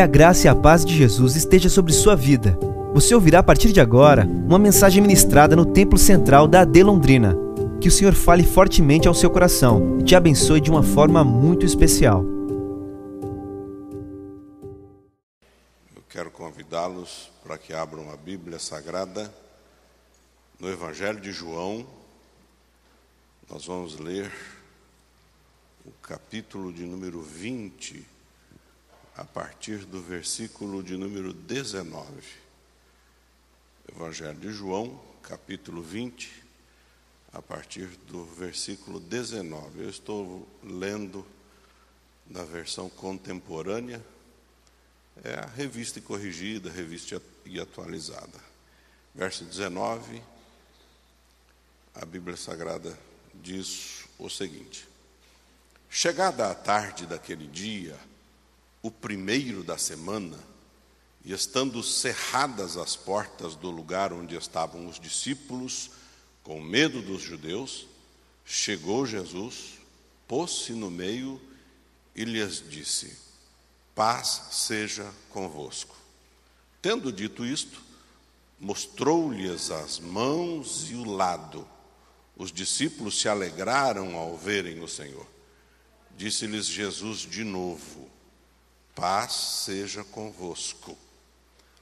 Que a graça e a paz de Jesus esteja sobre sua vida. Você ouvirá a partir de agora uma mensagem ministrada no Templo Central da AD Londrina. Que o Senhor fale fortemente ao seu coração e te abençoe de uma forma muito especial. Eu quero convidá-los para que abram a Bíblia Sagrada no Evangelho de João. Nós vamos ler o capítulo de número 20, a partir do versículo de número 19. Evangelho de João, capítulo 20, a partir do versículo 19. Eu estou lendo na versão contemporânea, é a revista corrigida, revista e atualizada. Verso 19, a Bíblia Sagrada diz o seguinte: Chegada a tarde daquele dia, o primeiro da semana, e estando cerradas as portas do lugar onde estavam os discípulos, com medo dos judeus, chegou Jesus, pôs-se no meio e lhes disse: Paz seja convosco. Tendo dito isto, mostrou-lhes as mãos e o lado. Os discípulos se alegraram ao verem o Senhor. Disse-lhes Jesus de novo: Paz seja convosco.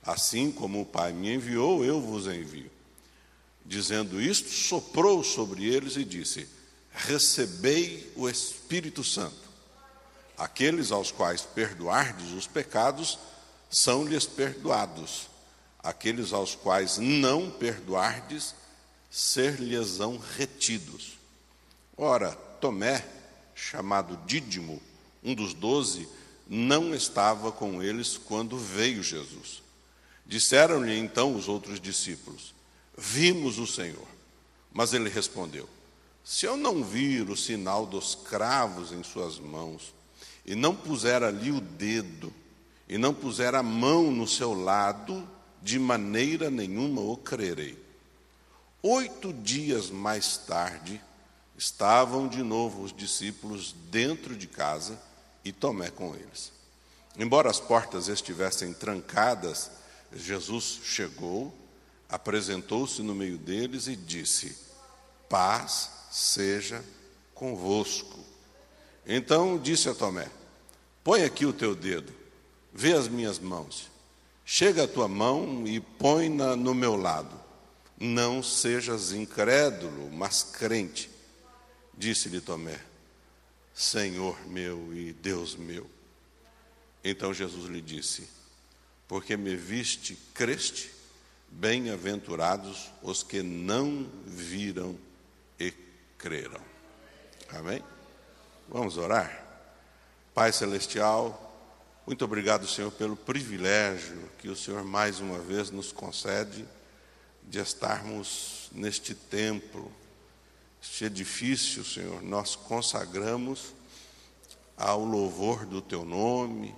Assim como o Pai me enviou, eu vos envio. Dizendo isto, soprou sobre eles e disse: Recebei o Espírito Santo. Aqueles aos quais perdoardes os pecados, são-lhes perdoados. Aqueles aos quais não perdoardes, ser-lhes-ão retidos. Ora, Tomé, chamado Dídimo, um dos doze, não estava com eles quando veio Jesus. Disseram-lhe então os outros discípulos: Vimos o Senhor. Mas ele respondeu: Se eu não vir o sinal dos cravos em suas mãos, e não puser ali o dedo, e não puser a mão no seu lado, de maneira nenhuma o crerei. Oito dias mais tarde, Estavam de novo os discípulos dentro de casa e Tomé com eles. Embora as portas estivessem trancadas, Jesus chegou, apresentou-se no meio deles e disse: Paz seja convosco. Então disse a Tomé: Põe aqui o teu dedo, vê as minhas mãos. Chega a tua mão e põe-na no meu lado. Não sejas incrédulo, mas crente. Disse-lhe Tomé: Senhor meu e Deus meu. Então Jesus lhe disse: Porque me viste, creste, bem-aventurados os que não viram e creram. Amém? Vamos orar? Pai Celestial, muito obrigado, Senhor, pelo privilégio que o Senhor mais uma vez nos concede de estarmos neste templo este edifício, Senhor, nós consagramos ao louvor do Teu nome.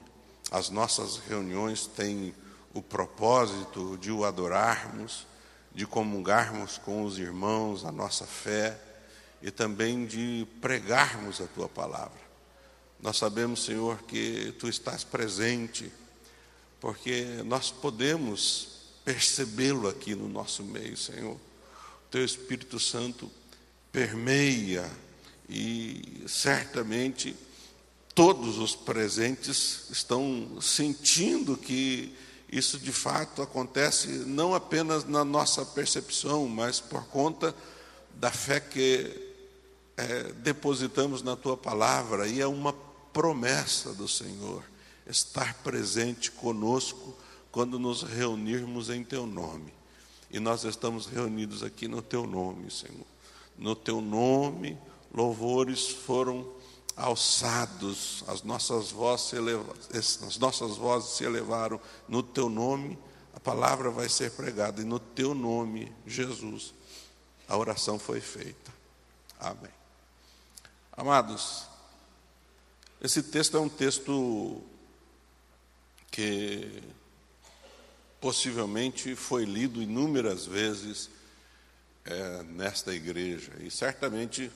As nossas reuniões têm o propósito de o adorarmos, de comungarmos com os irmãos a nossa fé e também de pregarmos a Tua palavra. Nós sabemos, Senhor, que Tu estás presente, porque nós podemos percebê-lo aqui no nosso meio, Senhor. O Teu Espírito Santo permeia e certamente todos os presentes estão sentindo que isso de fato acontece não apenas na nossa percepção, mas por conta da fé que é, depositamos na tua palavra, e é uma promessa do Senhor estar presente conosco quando nos reunirmos em teu nome. E nós estamos reunidos aqui no teu nome, Senhor no teu nome, louvores foram alçados, as nossas vozes se elevaram, as nossas vozes se elevaram no teu nome, a palavra vai ser pregada e no teu nome, Jesus, a oração foi feita. Amém. Amados, esse texto é um texto que possivelmente foi lido inúmeras vezes é, nesta igreja. E certamente,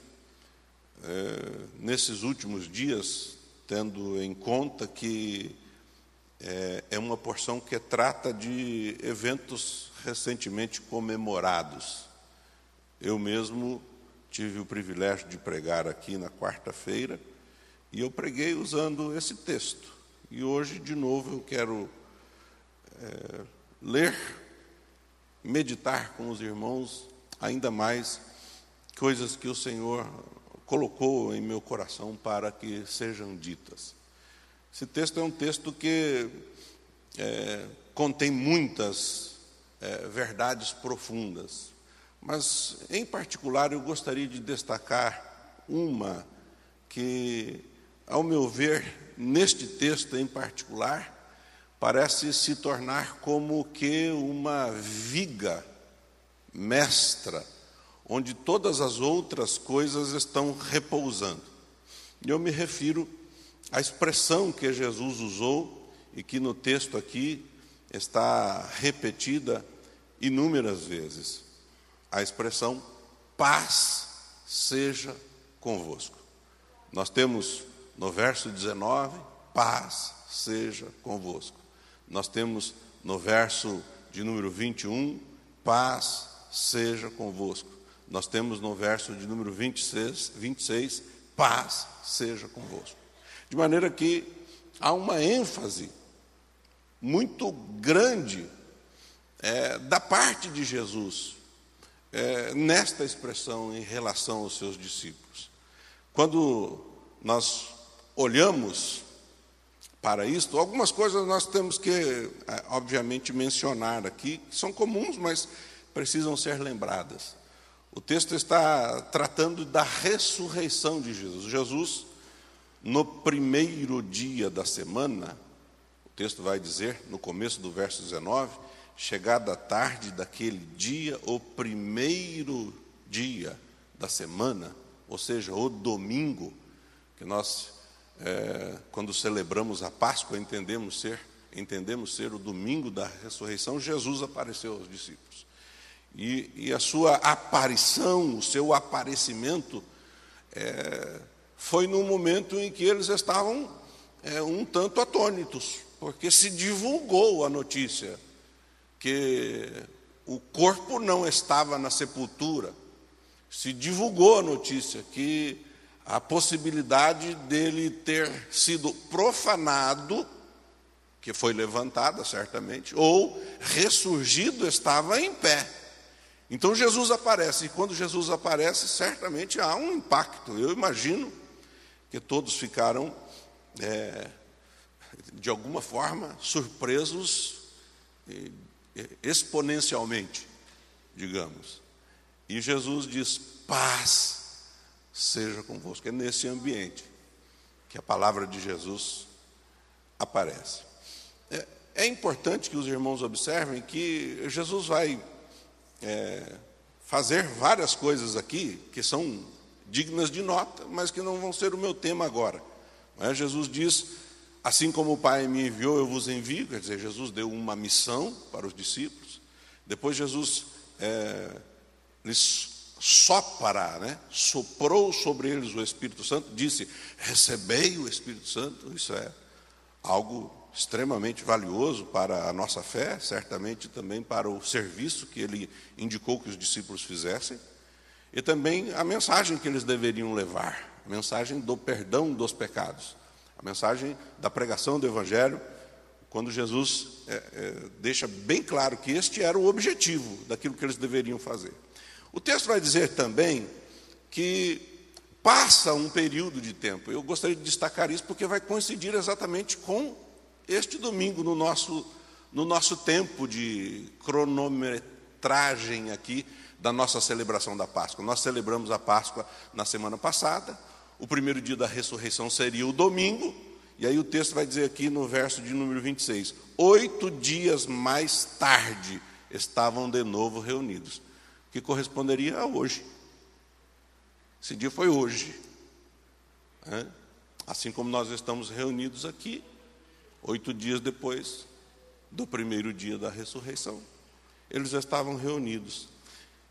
é, nesses últimos dias, tendo em conta que é, é uma porção que trata de eventos recentemente comemorados. Eu mesmo tive o privilégio de pregar aqui na quarta-feira e eu preguei usando esse texto. E hoje, de novo, eu quero é, ler, meditar com os irmãos ainda mais coisas que o Senhor colocou em meu coração para que sejam ditas. Esse texto é um texto que é, contém muitas é, verdades profundas, mas, em particular, eu gostaria de destacar uma que, ao meu ver, neste texto em particular, parece se tornar como que uma viga mestra, onde todas as outras coisas estão repousando. E eu me refiro à expressão que Jesus usou e que no texto aqui está repetida inúmeras vezes. A expressão paz seja convosco. Nós temos no verso 19, paz seja convosco. Nós temos no verso de número 21, paz seja convosco. Nós temos no verso de número 26, 26 paz seja convosco. De maneira que há uma ênfase muito grande é, da parte de Jesus é, nesta expressão em relação aos seus discípulos. Quando nós olhamos para isto, algumas coisas nós temos que, é, obviamente, mencionar aqui, que são comuns, mas precisam ser lembradas. O texto está tratando da ressurreição de Jesus. Jesus, no primeiro dia da semana, o texto vai dizer, no começo do verso 19, chegada a tarde daquele dia, o primeiro dia da semana, ou seja, o domingo, que nós, é, quando celebramos a Páscoa, entendemos ser, entendemos ser o domingo da ressurreição, Jesus apareceu aos discípulos. E, e a sua aparição, o seu aparecimento, é, foi no momento em que eles estavam é, um tanto atônitos, porque se divulgou a notícia que o corpo não estava na sepultura, se divulgou a notícia que a possibilidade dele ter sido profanado, que foi levantada certamente, ou ressurgido estava em pé. Então Jesus aparece, e quando Jesus aparece, certamente há um impacto. Eu imagino que todos ficaram, é, de alguma forma, surpresos exponencialmente, digamos. E Jesus diz: paz seja convosco. É nesse ambiente que a palavra de Jesus aparece. É, é importante que os irmãos observem que Jesus vai é, fazer várias coisas aqui que são dignas de nota, mas que não vão ser o meu tema agora. Mas Jesus diz: Assim como o Pai me enviou, eu vos envio. Quer dizer, Jesus deu uma missão para os discípulos. Depois Jesus é, lhes sopra, né? soprou sobre eles o Espírito Santo, disse: recebei o Espírito Santo. Isso é algo extremamente valioso para a nossa fé, certamente também para o serviço que ele indicou que os discípulos fizessem, e também a mensagem que eles deveriam levar, a mensagem do perdão dos pecados, a mensagem da pregação do Evangelho, quando Jesus é, é, deixa bem claro que este era o objetivo daquilo que eles deveriam fazer. O texto vai dizer também que passa um período de tempo. Eu gostaria de destacar isso porque vai coincidir exatamente com este domingo no nosso, no nosso tempo de cronometragem aqui da nossa celebração da Páscoa. Nós celebramos a Páscoa na semana passada, o primeiro dia da ressurreição seria o domingo, e aí o texto vai dizer aqui no verso de número 26: oito dias mais tarde estavam de novo reunidos que corresponderia a hoje. Esse dia foi hoje. Né? Assim como nós estamos reunidos aqui, oito dias depois do primeiro dia da ressurreição. Eles estavam reunidos.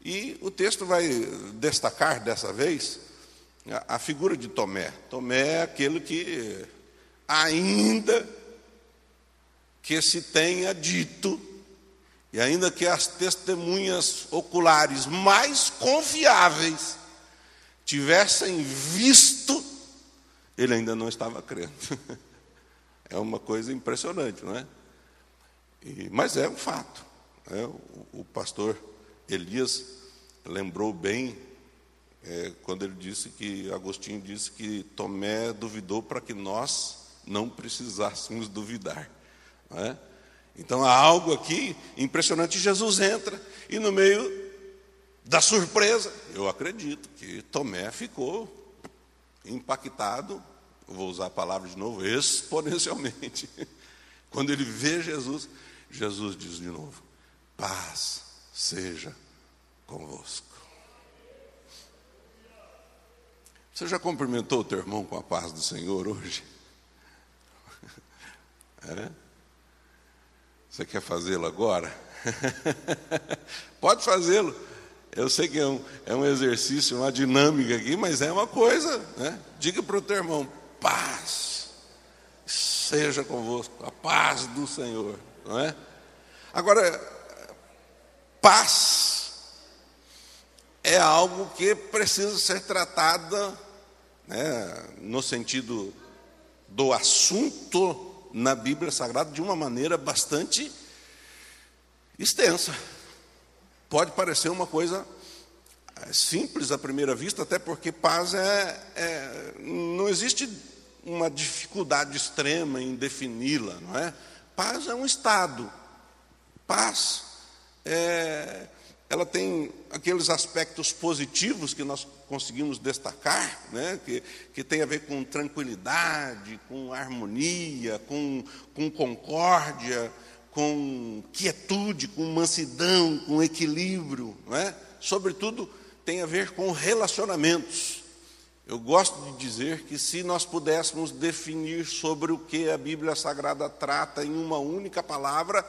E o texto vai destacar dessa vez a, a figura de Tomé. Tomé é aquele que ainda que se tenha dito, e ainda que as testemunhas oculares mais confiáveis tivessem visto, ele ainda não estava crendo. É uma coisa impressionante, não é? E, mas é um fato. É, o, o, pastor Elias lembrou bem é, quando ele disse que Agostinho disse que Tomé duvidou para que nós não precisássemos duvidar. Não é? Então há algo aqui impressionante. Jesus entra e no meio da surpresa, eu acredito que Tomé ficou impactado vou usar a palavra de novo, exponencialmente. Quando ele vê Jesus, Jesus diz de novo: paz seja convosco. Você já cumprimentou o teu irmão com a paz do Senhor hoje? É? Você quer fazê-lo agora? Pode fazê-lo. Eu sei que é um, é um exercício, uma dinâmica aqui, mas é uma coisa. Né? Diga para o teu irmão: paz seja convosco, a paz do Senhor, não é? Agora, paz é algo que precisa ser tratada né, no sentido do assunto na Bíblia Sagrada de uma maneira bastante extensa. Pode parecer uma coisa simples à primeira vista, até porque paz é, é não existe uma dificuldade extrema em defini-la, não é? Paz é um estado. Paz é, ela tem aqueles aspectos positivos que nós conseguimos destacar, né? que, que tem a ver com tranquilidade, com harmonia, com, com concórdia, com quietude, com mansidão, com equilíbrio, não é? sobretudo tem a ver com relacionamentos. Eu gosto de dizer que se nós pudéssemos definir sobre o que a Bíblia Sagrada trata em uma única palavra,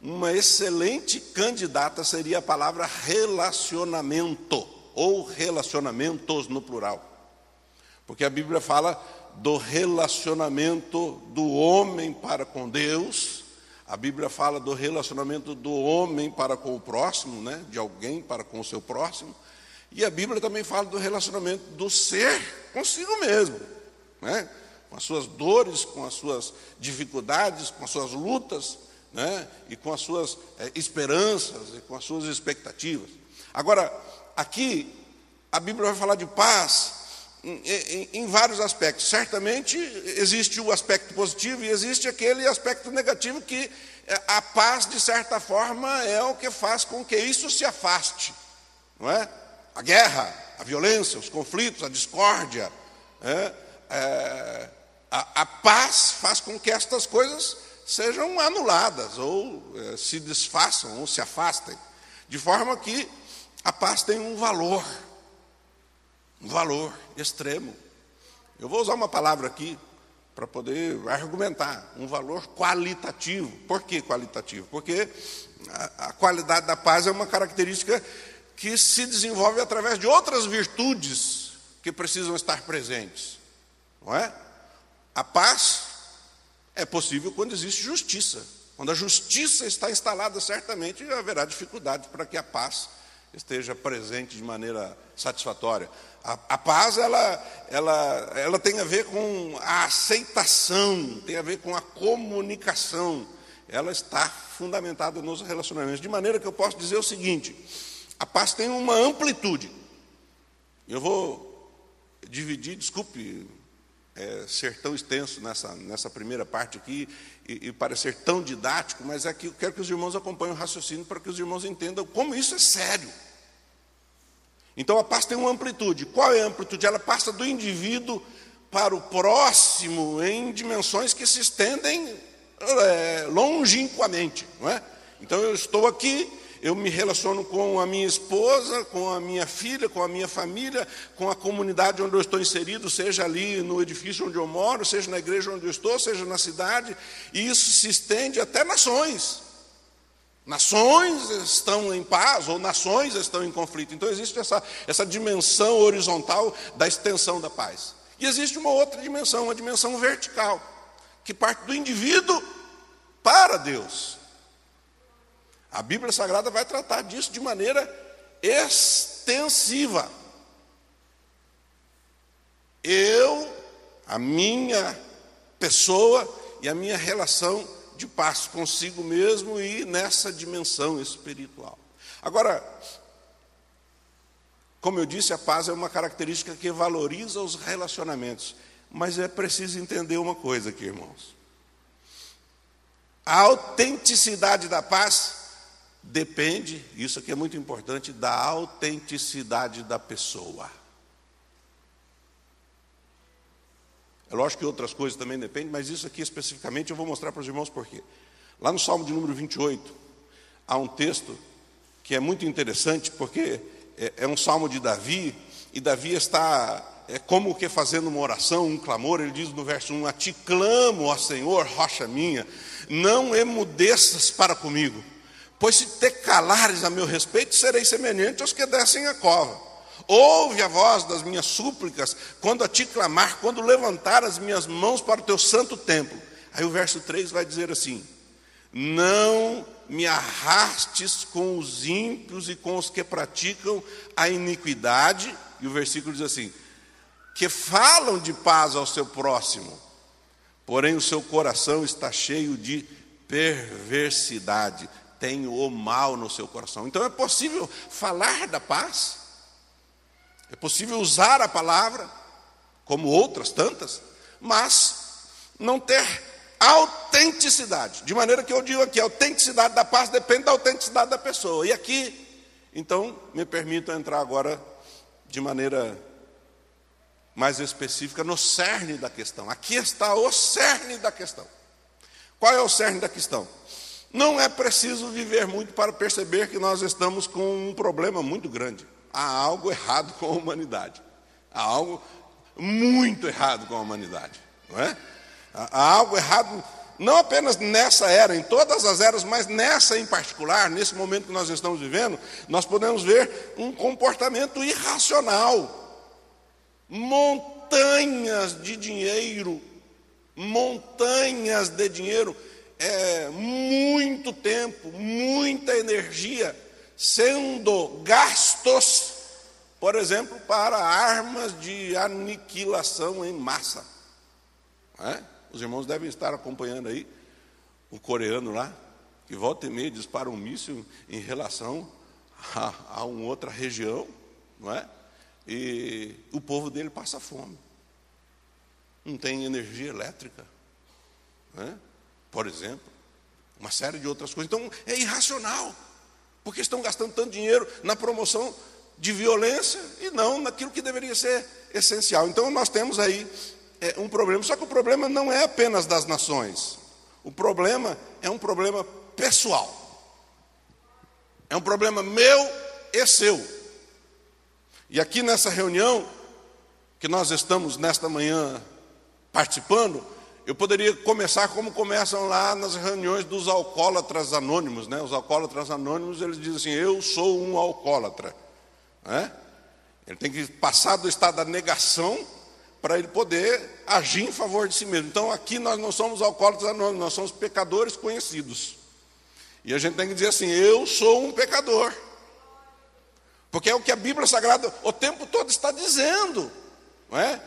uma excelente candidata seria a palavra relacionamento, ou relacionamentos no plural. Porque a Bíblia fala do relacionamento do homem para com Deus, a Bíblia fala do relacionamento do homem para com o próximo, né? de alguém para com o seu próximo. E a Bíblia também fala do relacionamento do ser consigo mesmo, né? com as suas dores, com as suas dificuldades, com as suas lutas, né? e com as suas é, esperanças e com as suas expectativas. Agora, aqui, a Bíblia vai falar de paz em, em, em, vários aspectos. Certamente existe o aspecto positivo e existe aquele aspecto negativo que é, a paz, de certa forma, é o que faz com que isso se afaste, não é? A guerra, a violência, os conflitos, a discórdia. É, é, a, a, paz faz com que estas coisas sejam anuladas, ou é, se desfaçam, ou se afastem, de forma que a paz tem um valor, um valor extremo. Eu vou usar uma palavra aqui para poder argumentar, um valor qualitativo. Por que qualitativo? Porque a, a qualidade da paz é uma característica que se desenvolve através de outras virtudes que precisam estar presentes. Não é? A paz é possível quando existe justiça. Quando a justiça está instalada, certamente haverá dificuldade para que a paz esteja presente de maneira satisfatória. A, a, paz ela, ela, ela tem a ver com a aceitação, tem a ver com a comunicação. Ela está fundamentada nos relacionamentos. De maneira que eu posso dizer o seguinte: a paz tem uma amplitude. Eu vou dividir, desculpe é, ser tão extenso nessa, nessa primeira parte aqui e, e parecer tão didático, mas é que eu quero que os irmãos acompanhem o raciocínio para que os irmãos entendam como isso é sério. Então a paz tem uma amplitude. Qual é a amplitude? Ela passa do indivíduo para o próximo em dimensões que se estendem é, longínquamente, não é? Então eu estou aqui eu me relaciono com a minha esposa, com a minha filha, com a minha família, com a comunidade onde eu estou inserido, seja ali no edifício onde eu moro, seja na igreja onde eu estou, seja na cidade, e isso se estende até nações. Nações estão em paz ou nações estão em conflito. Então existe essa, essa dimensão horizontal da extensão da paz. E existe uma outra dimensão, uma dimensão vertical, que parte do indivíduo para Deus. A Bíblia Sagrada vai tratar disso de maneira extensiva. Eu, a minha pessoa e a minha relação de paz consigo mesmo e nessa dimensão espiritual. Agora, como eu disse, a paz é uma característica que valoriza os relacionamentos. Mas é preciso entender uma coisa aqui, irmãos. A autenticidade da paz depende, isso aqui é muito importante, da autenticidade da pessoa. É lógico que outras coisas também dependem, mas isso aqui especificamente eu vou mostrar para os irmãos por quê. Lá no Salmo de número 28, há um texto que é muito interessante, porque é, é um salmo de Davi, e Davi está é, como que fazendo uma oração, um clamor, ele diz no verso 1: A ti clamo, ó Senhor, rocha minha, não emudeças para comigo, pois se te calares a meu respeito, serei semelhante aos que descem a cova. Ouve a voz das minhas súplicas, quando a ti clamar, quando levantar as minhas mãos para o teu santo templo. Aí o verso 3 vai dizer assim: Não me arrastes com os ímpios e com os que praticam a iniquidade. E o versículo diz assim: que falam de paz ao seu próximo, porém o seu coração está cheio de perversidade, tem o mal no seu coração. Então é possível falar da paz, é possível usar a palavra, como outras tantas, mas não ter autenticidade. De maneira que eu digo aqui, a autenticidade da paz depende da autenticidade da pessoa. E aqui, então, me permito entrar agora de maneira mais específica no cerne da questão. Aqui está o cerne da questão. Qual é o cerne da questão? Não é preciso viver muito para perceber que nós estamos com um problema muito grande. Há algo errado com a humanidade. Há algo muito errado com a humanidade. Não é? Há algo errado, não apenas nessa era, em todas as eras, mas nessa em particular, nesse momento que nós estamos vivendo, nós podemos ver um comportamento irracional. Montanhas de dinheiro, montanhas de dinheiro, é, muito tempo, muita energia sendo gastos, por exemplo, para armas de aniquilação em massa. É? Os irmãos devem estar acompanhando aí o coreano lá, que volta e meia dispara um míssil em relação a, a uma outra região, não é? E o povo dele passa fome. Não tem energia elétrica, é? Por exemplo. Uma série de outras coisas. Então é irracional, porque estão gastando tanto dinheiro na promoção de violência e não naquilo que deveria ser essencial. Então nós temos aí é, um problema. Só que o problema não é apenas das nações. O problema é um problema pessoal. É um problema meu e seu. E aqui nessa reunião, que nós estamos nesta manhã participando, eu poderia começar como começam lá nas reuniões dos alcoólatras anônimos, né? Os alcoólatras anônimos, eles dizem assim: Eu sou um alcoólatra. Né? Ele tem que passar do estado da negação para ele poder agir em favor de si mesmo. Então aqui nós não somos alcoólatras anônimos, nós somos pecadores conhecidos. E a gente tem que dizer assim: eu sou um pecador. Porque é o que a Bíblia Sagrada o tempo todo está dizendo, não é?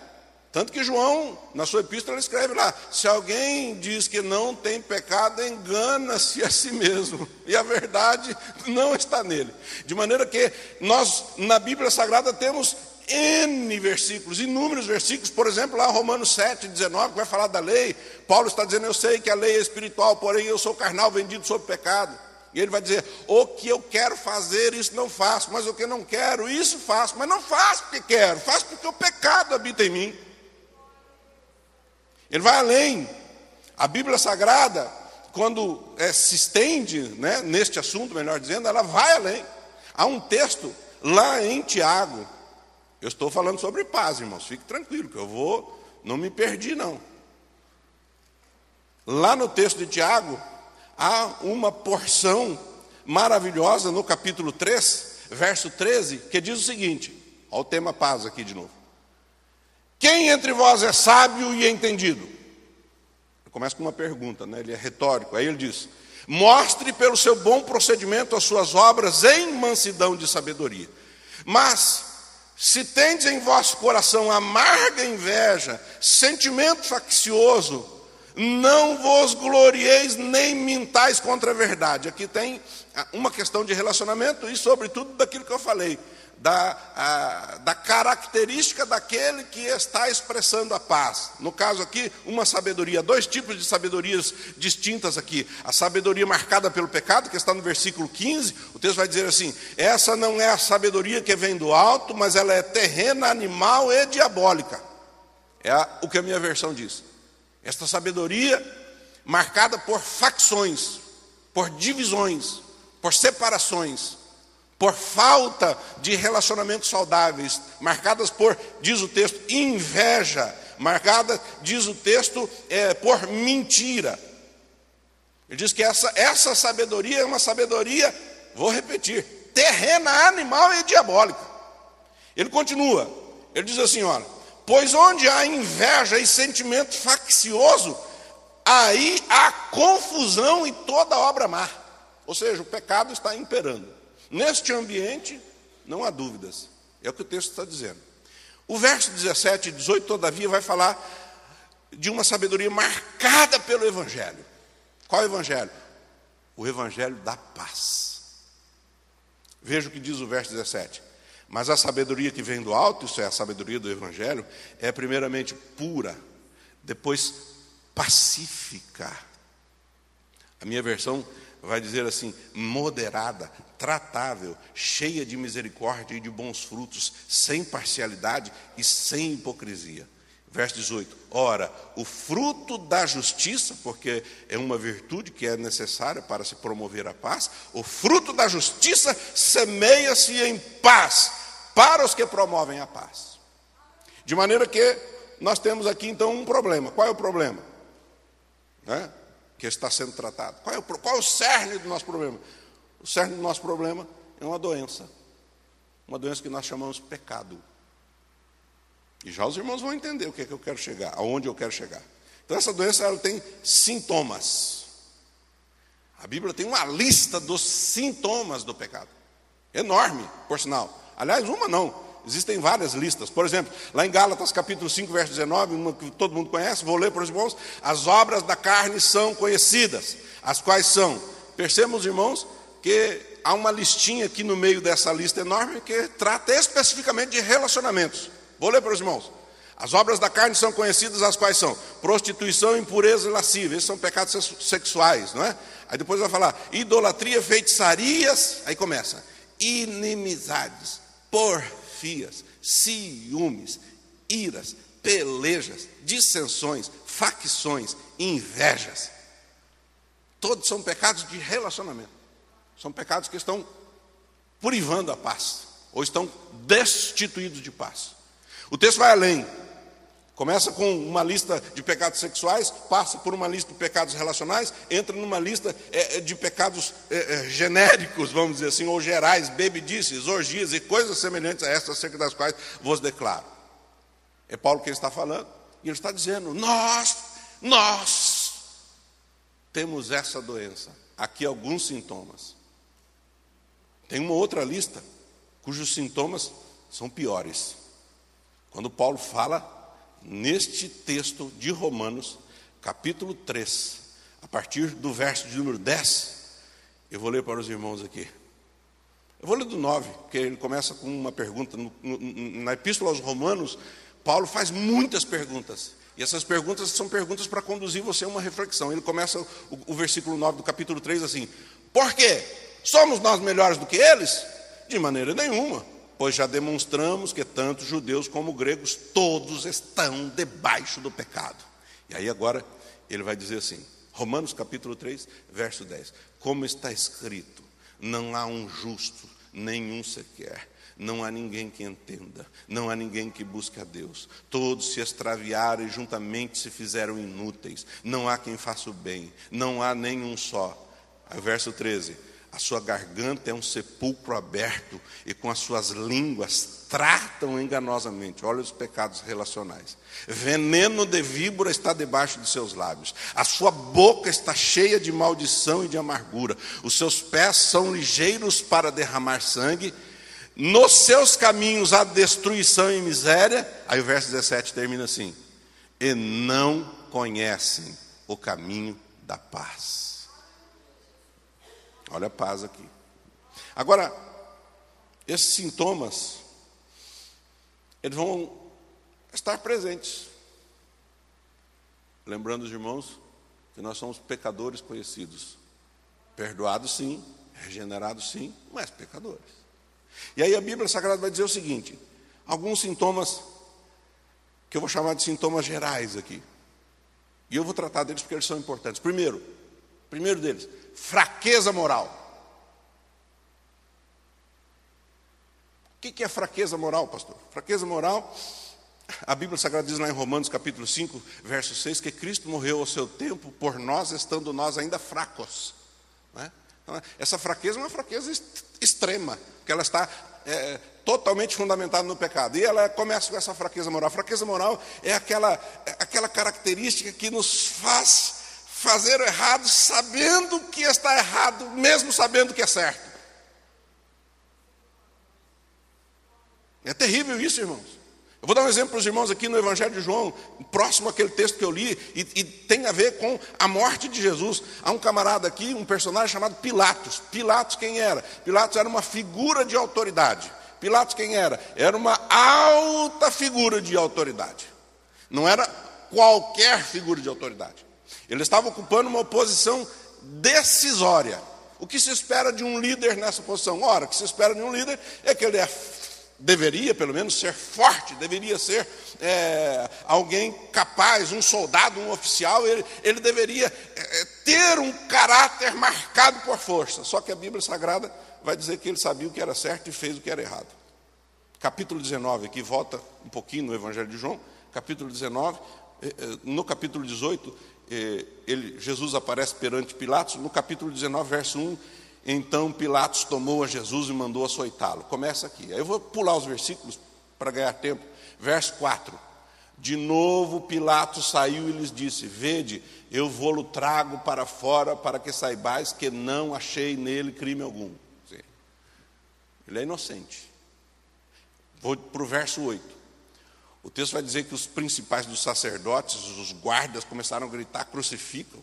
Tanto que João, na sua epístola, escreve lá: se alguém diz que não tem pecado, engana-se a si mesmo, e a verdade não está nele. De maneira que nós, na Bíblia Sagrada, temos N versículos, inúmeros versículos, por exemplo, lá Romanos 7, 19, que vai falar da lei. Paulo está dizendo: Eu sei que a lei é espiritual, porém eu sou carnal, vendido sob pecado. E ele vai dizer: O que eu quero fazer, isso não faço, mas o que não quero, isso faço, mas não faço porque quero, faço porque o pecado habita em mim. Ele vai além. A Bíblia Sagrada, quando é, se estende né, neste assunto, melhor dizendo, ela vai além. Há um texto lá em Tiago, eu estou falando sobre paz, irmãos. Fique tranquilo, que eu vou, não me perdi, não. Lá no texto de Tiago, há uma porção maravilhosa no capítulo 3, verso 13, que diz o seguinte: olha o tema paz aqui de novo. Quem entre vós é sábio e entendido? Começa com uma pergunta, né? ele é retórico. Aí ele diz: Mostre pelo seu bom procedimento as suas obras em mansidão de sabedoria. Mas, se tendes em vosso coração amarga inveja, sentimento faccioso, não vos glorieis nem mintais contra a verdade. Aqui tem uma questão de relacionamento e, sobretudo, daquilo que eu falei da, a, da característica daquele que está expressando a paz. No caso aqui, uma sabedoria, dois tipos de sabedorias distintas aqui. A sabedoria marcada pelo pecado, que está no versículo 15, o texto vai dizer assim: essa não é a sabedoria que vem do alto, mas ela é terrena, animal e diabólica. É o que a minha versão diz. Esta sabedoria marcada por facções, por divisões, por separações por falta de relacionamentos saudáveis, marcadas por, diz o texto, inveja, marcada, diz o texto, é, por mentira. Ele diz que essa, essa sabedoria é uma sabedoria, vou repetir, terrena, animal e diabólica. Ele continua, ele diz assim: olha, pois onde há inveja e sentimento faccioso, aí há confusão e toda obra má. Ou seja, o pecado está imperando. Neste ambiente, não há dúvidas, é o que o texto está dizendo. O verso 17 e 18, todavia, vai falar de uma sabedoria marcada pelo Evangelho. Qual Evangelho? O Evangelho da paz. Veja o que diz o verso 17. Mas a sabedoria que vem do alto, isso é a sabedoria do Evangelho, é primeiramente pura, depois pacífica. A minha versão vai dizer assim: moderada, tratável, cheia de misericórdia e de bons frutos, sem parcialidade e sem hipocrisia. Verso 18: Ora, o fruto da justiça, porque é uma virtude que é necessária para se promover a paz, o fruto da justiça semeia-se em paz para os que promovem a paz. De maneira que nós temos aqui então um problema. Qual é o problema? Né? que está sendo tratado. Qual é, o, qual é o cerne do nosso problema? O cerne do nosso problema é uma doença. Uma doença que nós chamamos pecado. E já os irmãos vão entender o que é que eu quero chegar, aonde eu quero chegar. Então essa doença ela tem sintomas. A Bíblia tem uma lista dos sintomas do pecado. Enorme, por sinal. Aliás, uma não, Existem várias listas. Por exemplo, lá em Gálatas capítulo 5, verso 19, uma que todo mundo conhece, vou ler para os irmãos. As obras da carne são conhecidas, as quais são. Percebemos, irmãos, que há uma listinha aqui no meio dessa lista enorme que trata especificamente de relacionamentos. Vou ler para os irmãos. As obras da carne são conhecidas, as quais são prostituição, impureza e lascívia. Esses são pecados sexuais, não é? Aí depois vai falar idolatria, feitiçarias. Aí começa inimizades, por porfias, ciúmes, iras, pelejas, dissensões, facções, invejas. Todos são pecados de relacionamento. São pecados que estão privando a paz, ou estão destituídos de paz. O texto vai além. Começa com uma lista de pecados sexuais, passa por uma lista de pecados relacionais, entra numa lista é, é de pecados é, genéricos, vamos dizer assim, ou gerais, bebedices, orgias e coisas semelhantes a estas, acerca das quais vos declaro. É Paulo quem está falando, e ele está dizendo: nós, nós temos essa doença. Aqui alguns sintomas. Tem uma outra lista, cujos sintomas são piores. Quando Paulo fala neste texto de Romanos, capítulo 3, a partir do verso de número 10, eu vou ler para os irmãos aqui. Eu vou ler do 9, porque ele começa com uma pergunta. Na Epístola aos Romanos, Paulo faz muitas perguntas. E essas perguntas são perguntas para conduzir você a uma reflexão. Ele começa o, o versículo 9 do capítulo 3 assim: Por quê? Somos nós melhores do que eles? De maneira nenhuma pois já demonstramos que tanto judeus como gregos, todos estão debaixo do pecado. E aí agora ele vai dizer assim, Romanos capítulo 3, verso 10: Como está escrito, não há um justo, nenhum sequer. Não há ninguém que entenda, não há ninguém que busque a Deus. Todos se extraviaram e juntamente se fizeram inúteis. Não há quem faça o bem, não há nenhum só. Verso 13: a sua garganta é um sepulcro aberto e com as suas línguas tratam enganosamente. Olha os pecados relacionais. Veneno de víbora está debaixo de seus lábios. A sua boca está cheia de maldição e de amargura. Os seus pés são ligeiros para derramar sangue. Nos seus caminhos há destruição e miséria. Aí o verso 17 termina assim: E não conhecem o caminho da paz. Olha a paz aqui. Agora, esses sintomas, eles vão estar presentes. Lembrando os irmãos que nós somos pecadores conhecidos. Perdoados sim, regenerados sim, mas pecadores. E aí a Bíblia Sagrada vai dizer o seguinte: alguns sintomas que eu vou chamar de sintomas gerais aqui. E eu vou tratar deles porque eles são importantes. Primeiro, primeiro deles, fraqueza moral. O que é fraqueza moral, pastor? Fraqueza moral, a Bíblia Sagrada diz lá em Romanos capítulo 5, verso 6, que Cristo morreu ao seu tempo por nós, estando nós ainda fracos. Né? Então, essa fraqueza é uma fraqueza extrema, porque ela está é, totalmente fundamentada no pecado. E ela começa com essa fraqueza moral. Fraqueza moral é aquela, é aquela característica que nos faz fazer o errado sabendo que está errado, mesmo sabendo que é certo. É terrível isso, irmãos. Eu vou dar um exemplo para os irmãos aqui no Evangelho de João, próximo àquele texto que eu li, e, e, tem a ver com a morte de Jesus. Há um camarada aqui, um personagem chamado Pilatos. Pilatos quem era? Pilatos era uma figura de autoridade. Pilatos quem era? Era uma alta figura de autoridade. Não era qualquer figura de autoridade. Ele estava ocupando uma posição decisória. O que se espera de um líder nessa posição? Ora, o que se espera de um líder é que ele é, deveria, pelo menos, ser forte, deveria ser é, alguém capaz, um soldado, um oficial, ele, ele deveria é, ter um caráter marcado por força. Só que a Bíblia Sagrada vai dizer que ele sabia o que era certo e fez o que era errado. Capítulo 19, aqui volta um pouquinho no Evangelho de João, capítulo 19, é, é, no capítulo 18, ele, Jesus aparece perante Pilatos, no capítulo 19, verso 1, então Pilatos tomou a Jesus e mandou açoitá-lo. Começa aqui. Aí eu vou pular os versículos para ganhar tempo. Verso 4. De novo Pilatos saiu e lhes disse: Vede, eu vou-lo trago para fora para que saibais que não achei nele crime algum. Ele é inocente. Vou para o verso 8. O texto vai dizer que os principais dos sacerdotes, os guardas, começaram a gritar: crucificam.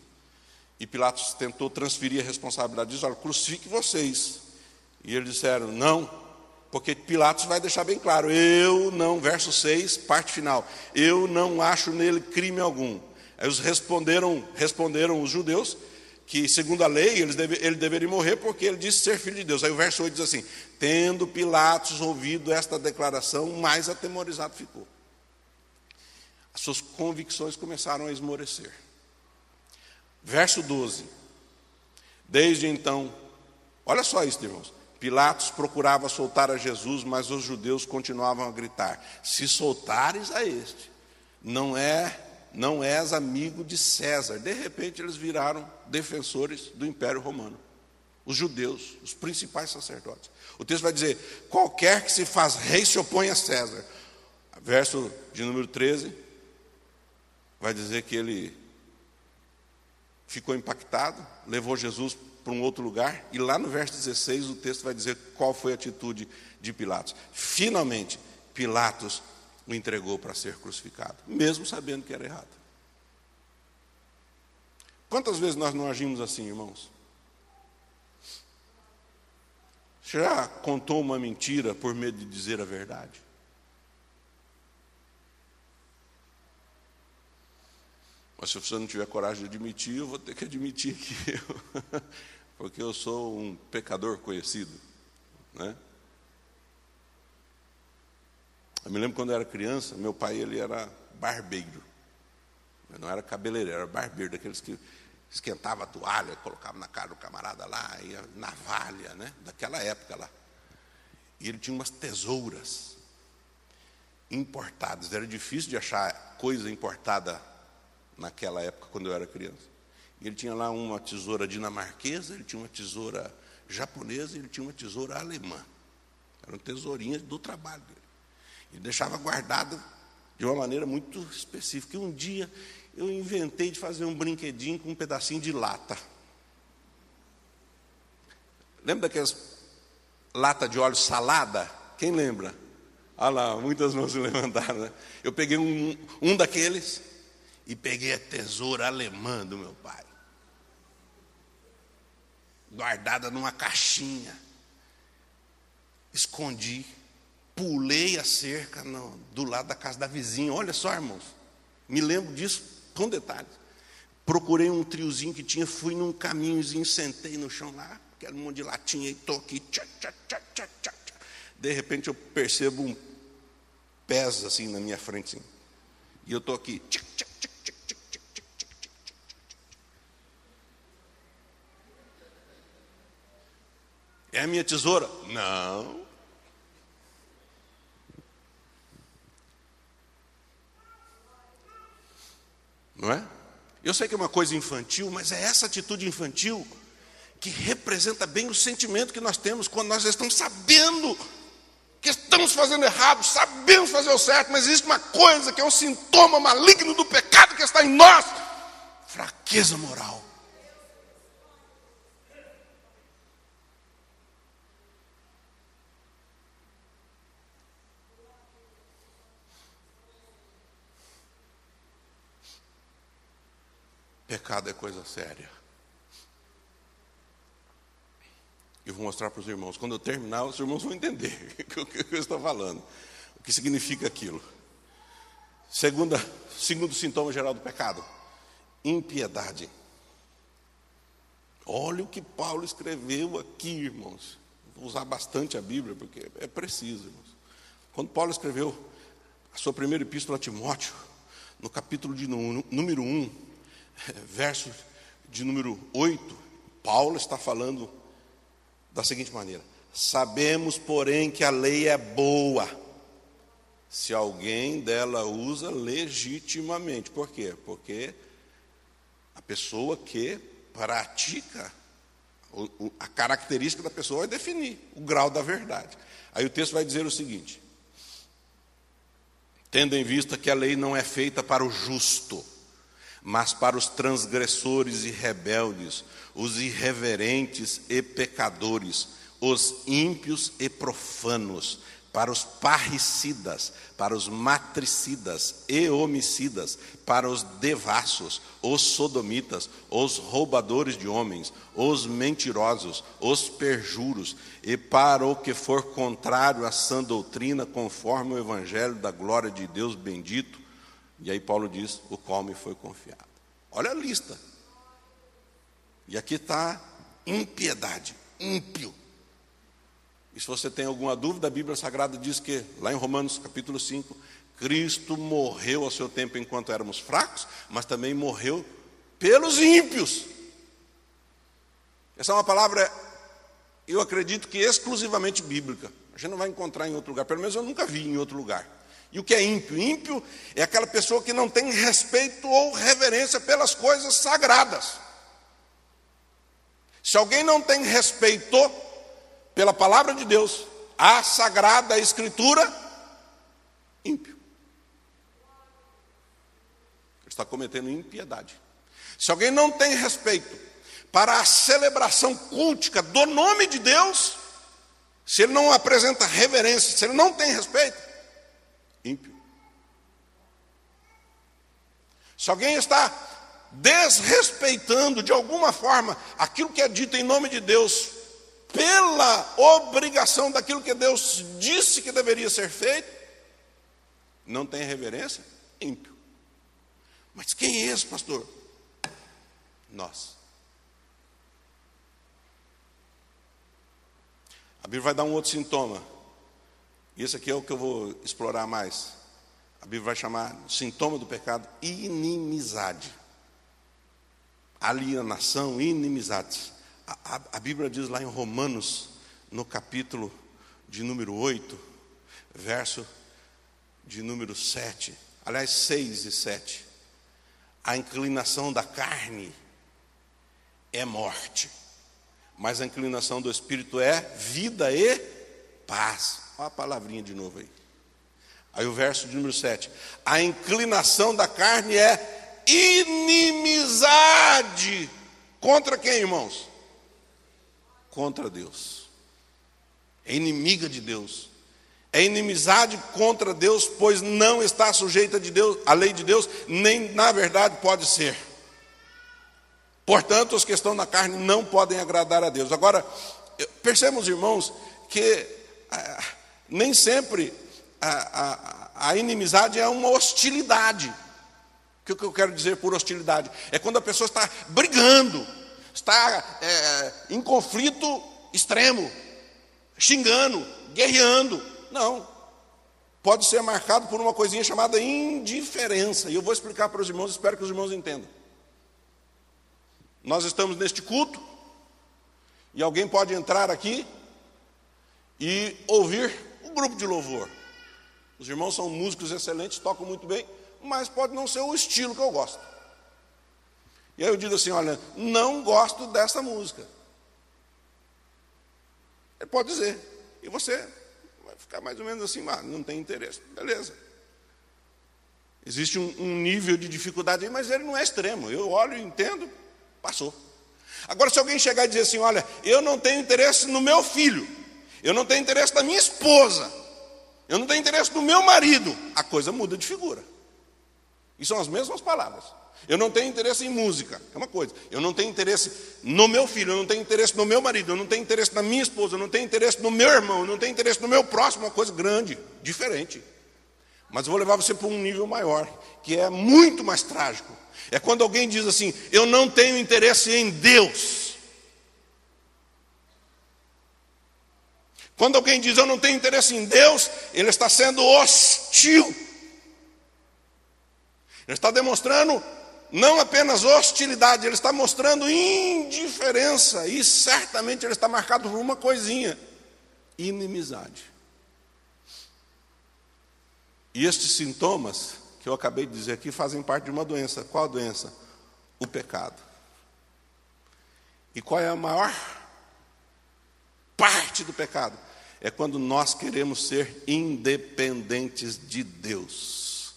E Pilatos tentou transferir a responsabilidade disso: olha, crucifique vocês. E eles disseram: não, porque Pilatos vai deixar bem claro: eu não, verso 6, parte final, eu não acho nele crime algum. Aí os responderam, responderam os judeus que, segundo a lei, eles deve, ele deveria morrer porque ele disse ser filho de Deus. Aí o verso 8 diz assim: tendo Pilatos ouvido esta declaração, mais atemorizado ficou as suas convicções começaram a esmorecer. Verso 12. Desde então, olha só isso, irmãos. Pilatos procurava soltar a Jesus, mas os judeus continuavam a gritar: Se soltares a este, não é, não és amigo de César. De repente eles viraram defensores do Império Romano. Os judeus, os principais sacerdotes. O texto vai dizer: qualquer que se faz rei se opõe a César. Verso de número 13 vai dizer que ele ficou impactado, levou Jesus para um outro lugar, e lá no verso 16 o texto vai dizer qual foi a atitude de Pilatos. Finalmente, Pilatos o entregou para ser crucificado, mesmo sabendo que era errado. Quantas vezes nós não agimos assim, irmãos? Já contou uma mentira por medo de dizer a verdade? Mas se você não tiver coragem de admitir, eu vou ter que admitir que eu, porque eu sou um pecador conhecido. Né? Eu me lembro quando eu era criança, meu pai ele era barbeiro. não era cabeleireiro, era barbeiro, daqueles que esquentava a toalha, colocava na cara do camarada lá, ia navalha, né? daquela época lá. E ele tinha umas tesouras importadas. Era difícil de achar coisa importada naquela época, quando eu era criança. Ele tinha lá uma tesoura dinamarquesa, ele tinha uma tesoura japonesa ele tinha uma tesoura alemã. Era uma tesourinha do trabalho dele. Ele deixava guardada de uma maneira muito específica. E um dia eu inventei de fazer um brinquedinho com um pedacinho de lata. Lembra daquelas lata de óleo salada? Quem lembra? Ah lá, muitas mãos se levantaram. Né? Eu peguei um, um daqueles e peguei a tesoura alemã do meu pai. Guardada numa caixinha. Escondi. Pulei a cerca no, do lado da casa da vizinha. Olha só, irmãos. Me lembro disso com detalhes. Procurei um triozinho que tinha, fui num caminhozinho, sentei no chão lá, aquele monte de latinha e estou aqui. Tchá, tchá, tchá, tchá, tchá. De repente eu percebo um pés assim na minha frente. Assim. E eu estou aqui. É a minha tesoura? Não. Não é? Eu sei que é uma coisa infantil, mas é essa atitude infantil que representa bem o sentimento que nós temos quando nós estamos sabendo que estamos fazendo errado, sabemos fazer o certo, mas existe uma coisa que é um sintoma maligno do pecado que está em nós: fraqueza moral. Pecado é coisa séria. Eu vou mostrar para os irmãos. Quando eu terminar, os irmãos vão entender o que eu estou falando. O que significa aquilo. Segunda, segundo sintoma geral do pecado: impiedade. Olha o que Paulo escreveu aqui, irmãos. Vou usar bastante a Bíblia, porque é preciso, irmãos. Quando Paulo escreveu a sua primeira epístola a Timóteo, no capítulo de número 1, verso de número 8, Paulo está falando da seguinte maneira: Sabemos, porém, que a lei é boa, se alguém dela usa legitimamente. Por quê? Porque a pessoa que pratica, a característica da pessoa vai definir o grau da verdade. Aí o texto vai dizer o seguinte: tendo em vista que a lei não é feita para o justo, mas para os transgressores e rebeldes, os irreverentes e pecadores, os ímpios e profanos, para os parricidas, para os matricidas e homicidas, para os devassos, os sodomitas, os roubadores de homens, os mentirosos, os perjuros, e para o que for contrário à sã doutrina, conforme o evangelho da glória de Deus bendito. E aí Paulo diz: o qual me foi confiado. Olha a lista. E aqui está impiedade, ímpio. E se você tem alguma dúvida, a Bíblia Sagrada diz que, lá em Romanos capítulo 5, Cristo morreu ao seu tempo enquanto éramos fracos, mas também morreu pelos ímpios. Essa é uma palavra, eu acredito que exclusivamente bíblica. A gente não vai encontrar em outro lugar, pelo menos eu nunca vi em outro lugar. E o que é ímpio? Ímpio é aquela pessoa que não tem respeito ou reverência pelas coisas sagradas. Se alguém não tem respeito pela palavra de Deus, a sagrada escritura, ímpio. Ele está cometendo impiedade. Se alguém não tem respeito para a celebração cultica do nome de Deus, se ele não apresenta reverência, se ele não tem respeito, ímpio. Se alguém está desrespeitando de alguma forma aquilo que é dito em nome de Deus, pela obrigação daquilo que Deus disse que deveria ser feito, não tem reverência? Ímpio. Mas quem é esse, pastor? Nós. A Bíblia vai dar um outro sintoma. Esse aqui é o que eu vou explorar mais. A Bíblia vai chamar sintoma do pecado inimizade alienação, inimizades. A, a, a, Bíblia diz lá em Romanos, no capítulo de número 8, verso de número 7, aliás, 6 e 7. A inclinação da carne é morte, Mas a inclinação do espírito é vida e paz. Olha a palavrinha de novo aí. Aí o verso de número 7. A inclinação da carne é inimizade. Contra quem, irmãos? Contra Deus. É inimiga de Deus. É inimizade contra Deus, pois não está sujeita de Deus, à lei de Deus, nem na verdade pode ser. Portanto, os que estão na carne não podem agradar a Deus. Agora, percebemos, irmãos, que ah, nem sempre a, a, a, inimizade é uma hostilidade. O que eu quero dizer por hostilidade? É quando a pessoa está brigando, está é, em conflito extremo, xingando, guerreando. Não. Pode ser marcado por uma coisinha chamada indiferença. E eu vou explicar para os irmãos, espero que os irmãos entendam. Nós estamos neste culto, e alguém pode entrar aqui e ouvir o grupo de louvor. Os irmãos são músicos excelentes, tocam muito bem, mas pode não ser o estilo que eu gosto. E aí eu digo assim: olha, não gosto dessa música. Ele pode dizer, e você vai ficar mais ou menos assim, ah, não tem interesse. Beleza. Existe um, um nível de dificuldade aí, mas ele não é extremo. Eu olho entendo, Passou. Agora, se alguém chegar e dizer assim: Olha, eu não tenho interesse no meu filho, eu não tenho interesse na minha esposa, eu não tenho interesse no meu marido, a coisa muda de figura. E são as mesmas palavras. Eu não tenho interesse em música, é uma coisa. Eu não tenho interesse no meu filho, eu não tenho interesse no meu marido, eu não tenho interesse na minha esposa, eu não tenho interesse no meu irmão, eu não tenho interesse no meu próximo, uma coisa grande, diferente. Mas eu vou levar você para um nível maior, que é muito mais trágico. É quando alguém diz assim: Eu não tenho interesse em Deus. Quando alguém diz eu não tenho interesse em Deus, ele está sendo hostil. Ele está demonstrando não apenas hostilidade, ele está mostrando indiferença. E certamente ele está marcado por uma coisinha: inimizade. E estes sintomas que eu acabei de dizer aqui fazem parte de uma doença. Qual a doença? O pecado. E qual é a maior parte do pecado? É quando nós queremos ser independentes de Deus.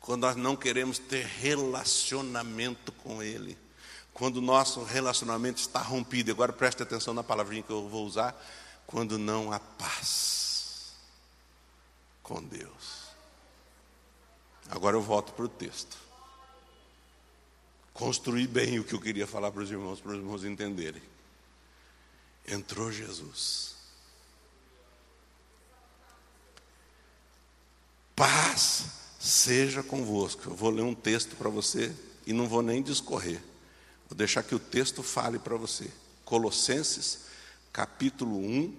Quando nós não queremos ter relacionamento com Ele. Quando o nosso relacionamento está rompido. Agora preste atenção na palavrinha que eu vou usar. Quando não há paz com Deus. Agora eu volto para o texto. Construí bem o que eu queria falar para os irmãos, para os irmãos entenderem. Entrou Jesus. Paz seja convosco. Eu vou ler um texto para você e não vou nem discorrer. Vou deixar que o texto fale para você. Colossenses, capítulo 1,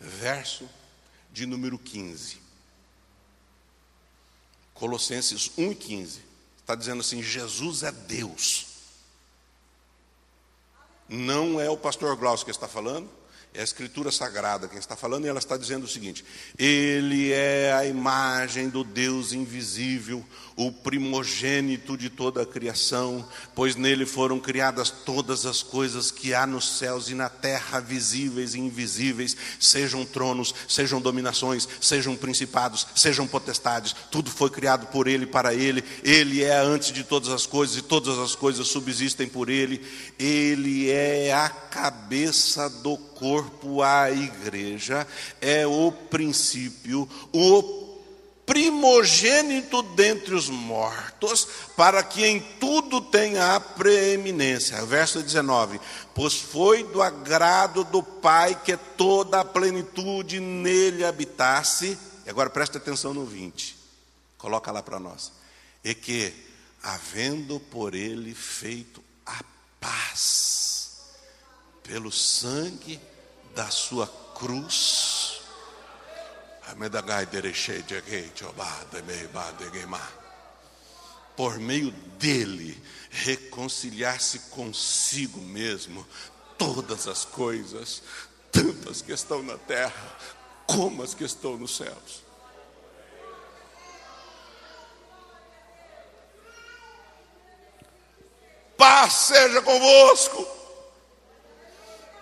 verso de número 15. Colossenses 1,15. Está dizendo assim: Jesus é Deus. Não é o pastor Glaucio que está falando, é a Escritura Sagrada quem está falando, e ela está dizendo o seguinte: Ele é a imagem do Deus invisível, o primogênito de toda a criação, pois nele foram criadas todas as coisas que há nos céus e na terra, visíveis e invisíveis, sejam tronos, sejam dominações, sejam principados, sejam potestades, tudo foi criado por ele para ele. Ele é antes de todas as coisas e todas as coisas subsistem por ele. Ele é a cabeça do corpo à igreja, é o princípio, o primogênito dentre os mortos, para que em tudo tenha a preeminência. Verso 19: Pois foi do agrado do Pai que toda a plenitude nele habitasse. E agora presta atenção no 20, coloca lá para nós. E que, havendo por ele feito a paz, pelo sangue da sua cruz. Por meio dele, reconciliar-se consigo mesmo todas as coisas, tanto as que estão na terra como as que estão nos céus. Paz seja convosco.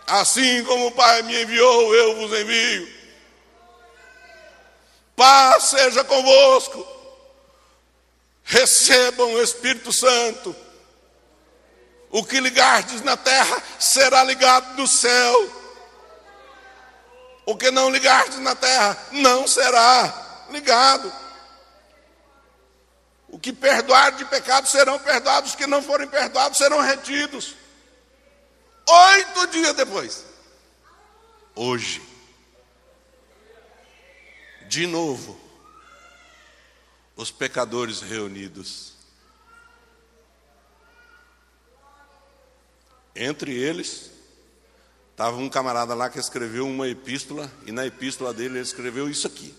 Assim como o Pai me enviou, eu vos envio. Paz seja convosco. Recebam o Espírito Santo. O que ligardes na terra será ligado no céu. O que não ligardes na terra não será ligado. O que perdoar de pecado serão perdoados, os que não forem perdoados serão retidos. Oito dias depois, hoje, de novo, os pecadores reunidos. Entre eles, estava um camarada lá que escreveu uma epístola, e na epístola dele ele escreveu isso aqui: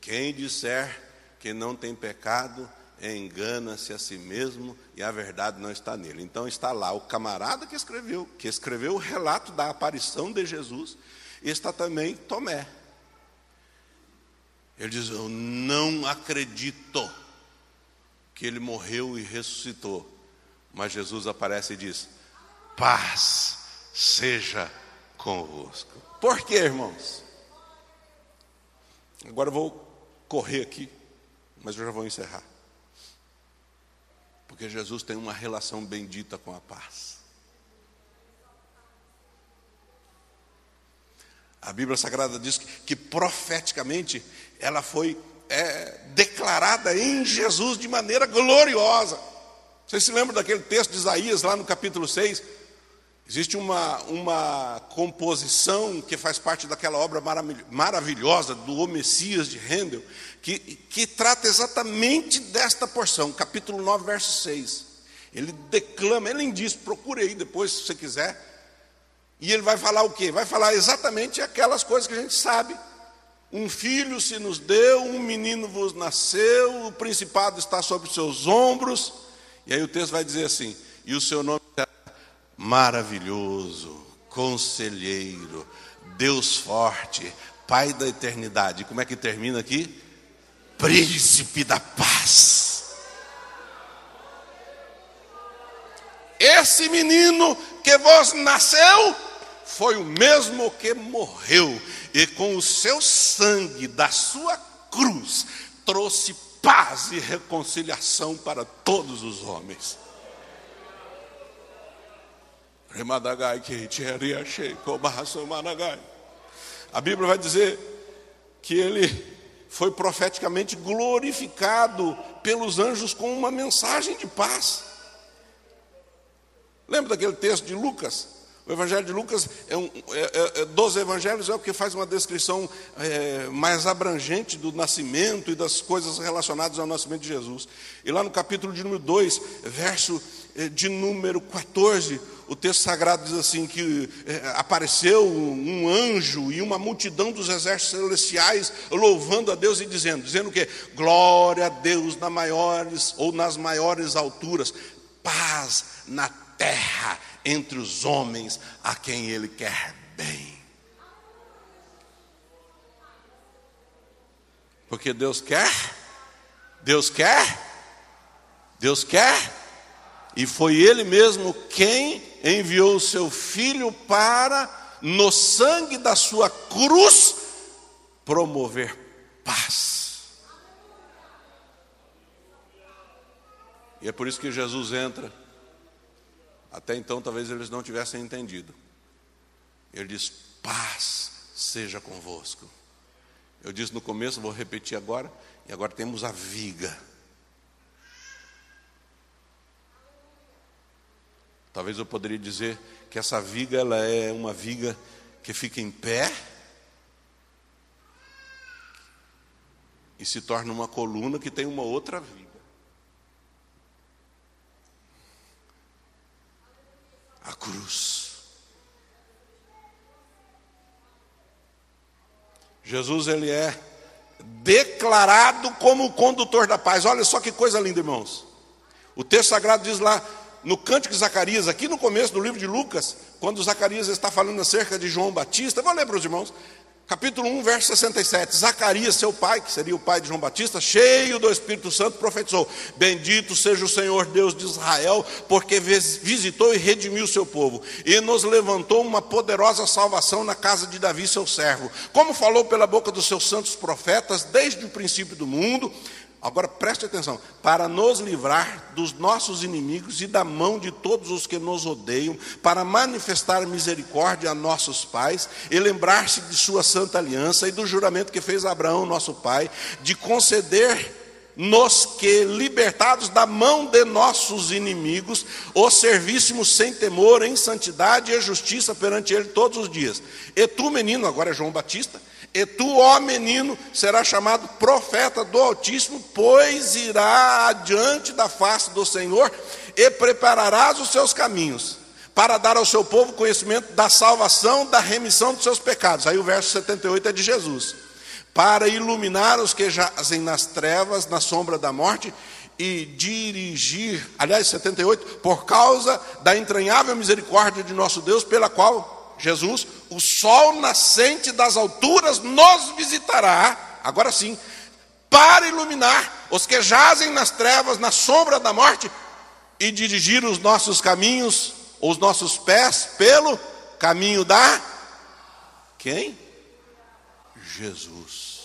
Quem disser que não tem pecado, engana-se a si mesmo e a verdade não está nele. Então está lá o camarada que escreveu, que escreveu o relato da aparição de Jesus, e está também Tomé. Ele diz: Eu não acredito que ele morreu e ressuscitou. Mas Jesus aparece e diz: Paz seja convosco. Por quê, irmãos? Agora eu vou correr aqui, mas eu já vou encerrar. Porque Jesus tem uma relação bendita com a paz. A Bíblia Sagrada diz que, que profeticamente ela foi é, declarada em Jesus de maneira gloriosa. Vocês se lembram daquele texto de Isaías, lá no capítulo 6? Existe uma, uma composição que faz parte daquela obra maravilhosa do O Messias de Handel, que, que trata exatamente desta porção, capítulo 9, verso 6. Ele declama, ele diz, procure aí depois se você quiser. E ele vai falar o quê? Vai falar exatamente aquelas coisas que a gente sabe. Um filho se nos deu, um menino vos nasceu, o principado está sobre os seus ombros. E aí o texto vai dizer assim: e o seu nome será maravilhoso, conselheiro, Deus forte, Pai da eternidade. Como é que termina aqui? Príncipe da paz. Esse menino que vos nasceu foi o mesmo que morreu, e com o seu sangue da sua cruz trouxe paz e reconciliação para todos os homens. A Bíblia vai dizer que ele foi profeticamente glorificado pelos anjos com uma mensagem de paz. Lembra daquele texto de Lucas? O Evangelho de Lucas, é um, é, é, é, dos evangelhos, é o que faz uma descrição é, mais abrangente do nascimento e das coisas relacionadas ao nascimento de Jesus. E lá no capítulo de número 2, verso é, de número 14, o texto sagrado diz assim: que é, apareceu um anjo e uma multidão dos exércitos celestiais louvando a Deus e dizendo: dizendo o quê? Glória a Deus nas maiores ou nas maiores alturas, paz na terra entre os homens a quem Ele quer bem. Porque Deus quer, Deus quer, Deus quer, e foi Ele mesmo quem enviou o seu Filho para, no sangue da sua cruz, promover paz. E é por isso que Jesus entra até então, talvez eles não tivessem entendido. Ele diz: paz seja convosco. Eu disse no começo, vou repetir agora, e agora temos a viga. Talvez eu poderia dizer que essa viga ela é uma viga que fica em pé e se torna uma coluna que tem uma outra viga. a cruz. Jesus ele é declarado como o condutor da paz. Olha só que coisa linda, irmãos. O texto sagrado diz lá no Cântico de Zacarias, aqui no começo do livro de Lucas, quando Zacarias está falando acerca de João Batista, vou ler para os irmãos. capítulo 1, verso 67. Zacarias, seu pai, que seria o pai de João Batista, cheio do Espírito Santo, profetizou: Bendito seja o Senhor Deus de Israel, porque visitou e redimiu o seu povo, e nos levantou uma poderosa salvação na casa de Davi, seu servo. Como falou pela boca dos seus santos profetas, desde o princípio do mundo, Agora preste atenção: para nos livrar dos nossos inimigos e da mão de todos os que nos odeiam, para manifestar misericórdia a nossos pais e lembrar-se de sua santa aliança e do juramento que fez Abraão, nosso pai, de conceder nos que, libertados da mão de nossos inimigos, os servíssemos sem temor, em santidade e justiça perante Ele todos os dias. E tu, menino, agora é João Batista, e tu, ó menino, serás chamado profeta do Altíssimo, pois irá adiante da face do Senhor e prepararás os seus caminhos, para dar ao seu povo conhecimento da salvação, da remissão dos seus pecados. Aí o verso 78 é de Jesus. Para iluminar os que jazem nas trevas, na sombra da morte, e dirigir, aliás, 78, por causa da entranhável misericórdia de nosso Deus, pela qual Jesus, o sol nascente das alturas nos visitará, agora sim, para iluminar os que jazem nas trevas, na sombra da morte, e dirigir os nossos caminhos, os nossos pés, pelo caminho da quem? Jesus.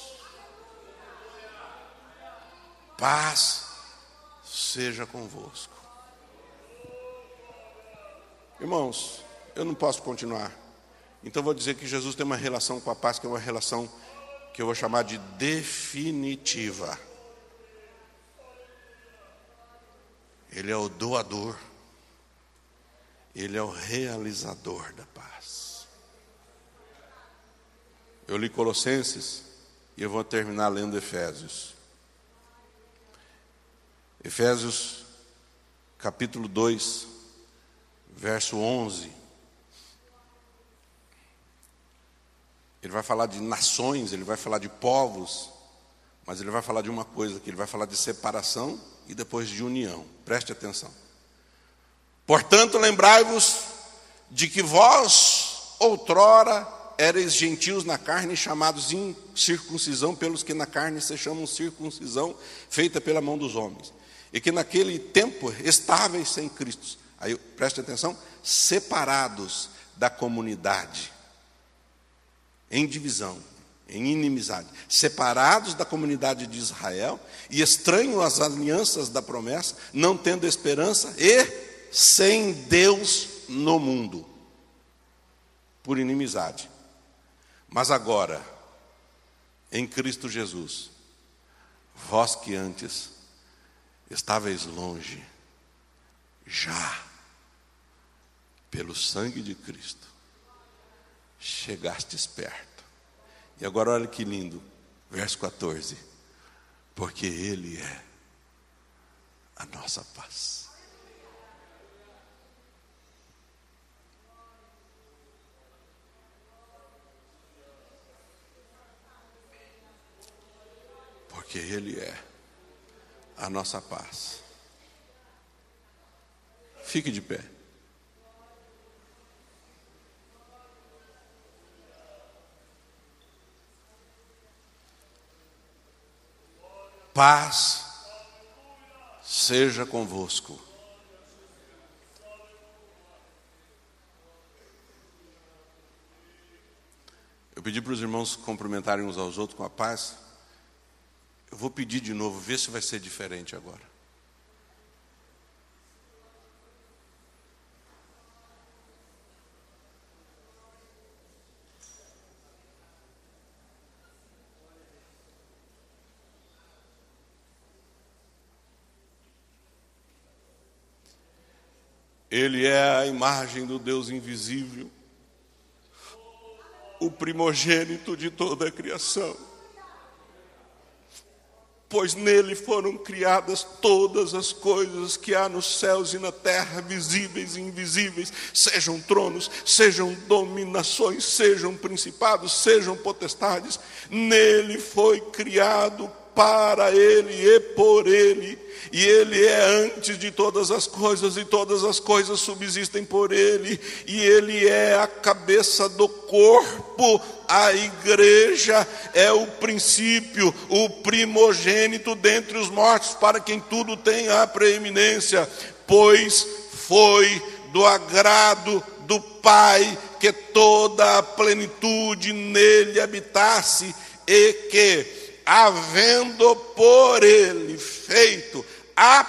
Paz seja convosco. Irmãos, eu não posso continuar. Então vou dizer que Jesus tem uma relação com a paz que é uma relação que eu vou chamar de definitiva. Ele é o doador. Ele é o realizador da paz. Eu li Colossenses e eu vou terminar lendo Efésios. Efésios capítulo 2, verso 11. Ele vai falar de nações, ele vai falar de povos, mas ele vai falar de uma coisa que ele vai falar de separação e depois de união. Preste atenção. Portanto, lembrai-vos de que vós outrora erais gentios na carne, chamados em circuncisão pelos que na carne se chamam circuncisão feita pela mão dos homens, e que naquele tempo estáveis sem Cristo. Aí preste atenção, separados da comunidade em divisão, em inimizade, separados da comunidade de Israel e estranhos às alianças da promessa, não tendo esperança e sem Deus no mundo, por inimizade. Mas agora, em Cristo Jesus, vós que antes estáveis longe, já, pelo sangue de Cristo, chegastes perto. E agora olha que lindo, verso 14. Porque Ele é a nossa paz. Porque Ele é a nossa paz. Fique de pé. Paz seja convosco. Eu pedi para os irmãos cumprimentarem uns aos outros com a paz. Eu vou pedir de novo, ver se vai ser diferente agora. Ele é a imagem do Deus invisível, o primogênito de toda a criação. Pois nele foram criadas todas as coisas que há nos céus e na terra, visíveis e invisíveis, sejam tronos, sejam dominações, sejam principados, sejam potestades. Nele foi criado para Ele e por Ele, e Ele é antes de todas as coisas, e todas as coisas subsistem por Ele, e Ele é a cabeça do corpo, a igreja é o princípio, o primogênito dentre os mortos, para quem tudo tem a preeminência, pois foi do agrado do Pai que toda a plenitude nele habitasse e que havendo por ele feito a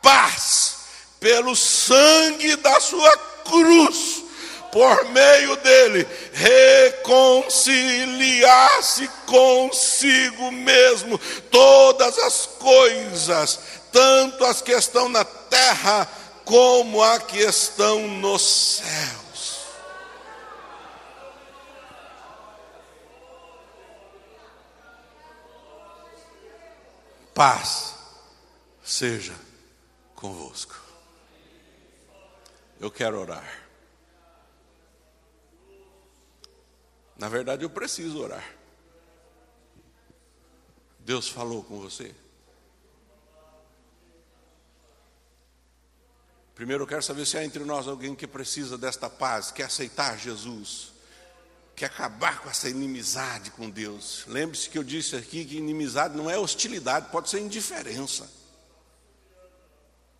paz pelo sangue da sua cruz, por meio dele, reconciliar-se consigo mesmo todas as coisas, tanto as que estão na terra como as que estão nos céus. Paz seja convosco. Eu quero orar. Na verdade, eu preciso orar. Deus falou com você? Primeiro, eu quero saber se há entre nós alguém que precisa desta paz, quer aceitar Jesus que acabar com essa inimizade com Deus. Lembre-se que eu disse aqui que inimizade não é hostilidade, pode ser indiferença.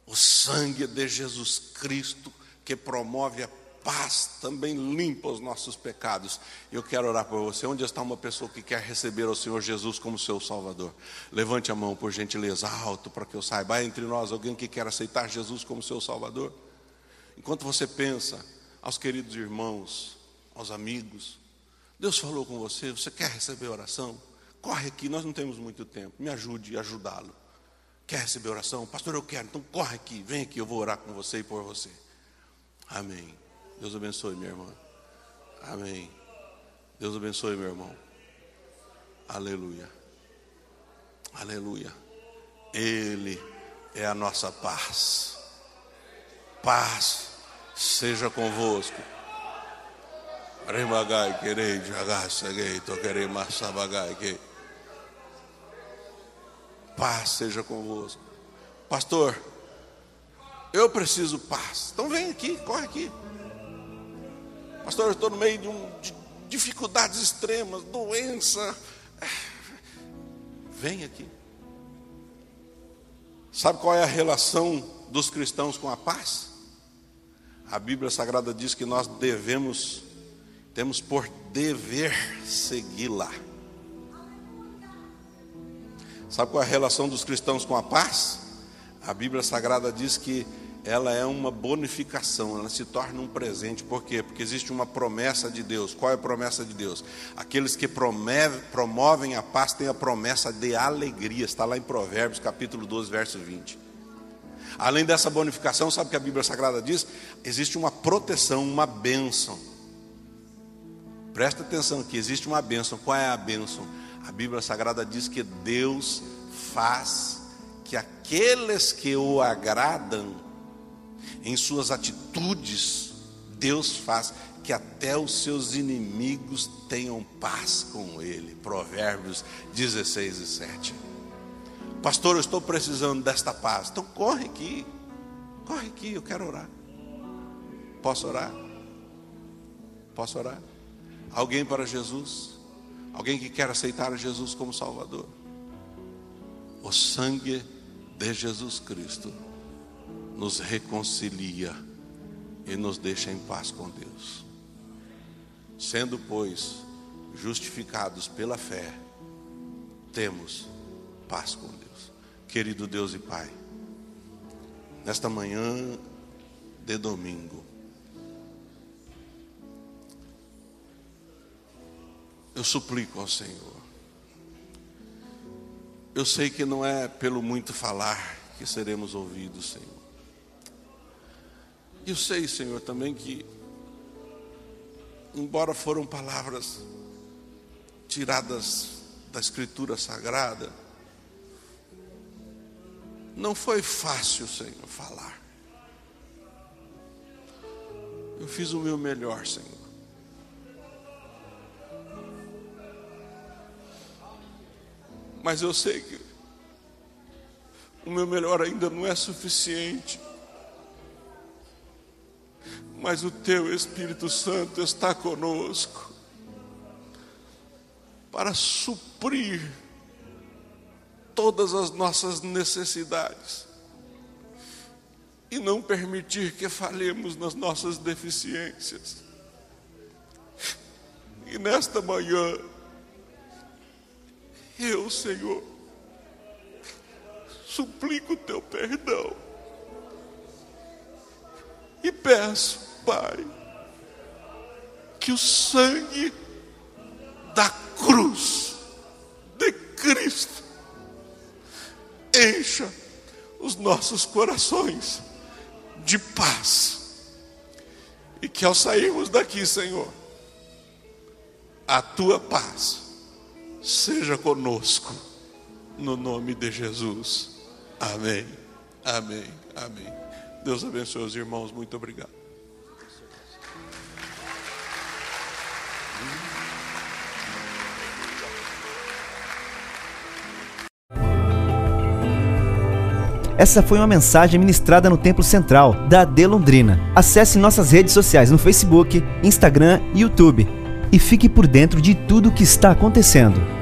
O sangue de Jesus Cristo que promove a paz também limpa os nossos pecados. Eu quero orar por você. Onde está uma pessoa que quer receber o Senhor Jesus como seu Salvador? Levante a mão, por gentileza, alto, para que eu saiba. Há entre nós alguém que quer aceitar Jesus como seu Salvador? Enquanto você pensa, aos queridos irmãos, aos amigos, Deus falou com você, você quer receber oração? Corre aqui, nós não temos muito tempo. Me ajude a ajudá-lo. Quer receber oração? Pastor, eu quero. Então corre aqui, vem aqui, eu vou orar com você e por você. Amém. Deus abençoe, minha irmã. Amém. Deus abençoe, meu irmão. Aleluia. Aleluia. Ele é a nossa paz. Paz seja convosco. Remagai querei seguei, toquerei massabagai que. Paz seja convosco. Pastor, eu preciso paz. Então vem aqui, corre aqui. Pastor, eu estou no meio de, um, de dificuldades extremas, doença. Vem aqui. Sabe qual é a relação dos cristãos com a paz? A Bíblia Sagrada diz que nós devemos temos por dever segui-la. Sabe qual é a relação dos cristãos com a paz? A Bíblia Sagrada diz que ela é uma bonificação, ela se torna um presente. Por quê? Porque existe uma promessa de Deus. Qual é a promessa de Deus? Aqueles que promovem a paz têm a promessa de alegria. Está lá em Provérbios, capítulo 12, verso 20. Além dessa bonificação, sabe o que a Bíblia Sagrada diz? Existe uma proteção, uma bênção. Presta atenção que existe uma bênção. Qual é a bênção? A Bíblia Sagrada diz que Deus faz que aqueles que o agradam em suas atitudes, Deus faz que até os seus inimigos tenham paz com ele. Provérbios 16 e 7. Pastor, eu estou precisando desta paz. Então corre aqui. Corre aqui, eu quero orar. Posso orar? Posso orar? Alguém para Jesus? Alguém que quer aceitar Jesus como Salvador? O sangue de Jesus Cristo nos reconcilia e nos deixa em paz com Deus. Sendo, pois, justificados pela fé, temos paz com Deus. Querido Deus e Pai, nesta manhã de domingo, eu suplico ao Senhor. Eu sei que não é pelo muito falar que seremos ouvidos, Senhor. Eu sei, Senhor, também que, embora foram palavras tiradas da Escritura Sagrada, não foi fácil, Senhor, falar. Eu fiz o meu melhor, Senhor. Mas eu sei que o meu melhor ainda não é suficiente. Mas o teu Espírito Santo está conosco para suprir todas as nossas necessidades e não permitir que falhemos nas nossas deficiências. E nesta manhã, eu, Senhor, suplico o teu perdão e peço, Pai, que o sangue da cruz de Cristo encha os nossos corações de paz. E que ao sairmos daqui, Senhor, a tua paz seja conosco, no nome de Jesus. Amém, amém, amém. Deus abençoe os irmãos, muito obrigado. Essa foi uma mensagem ministrada no Templo Central da AD Londrina. Acesse nossas redes sociais no Facebook, Instagram e YouTube e fique por dentro de tudo o que está acontecendo.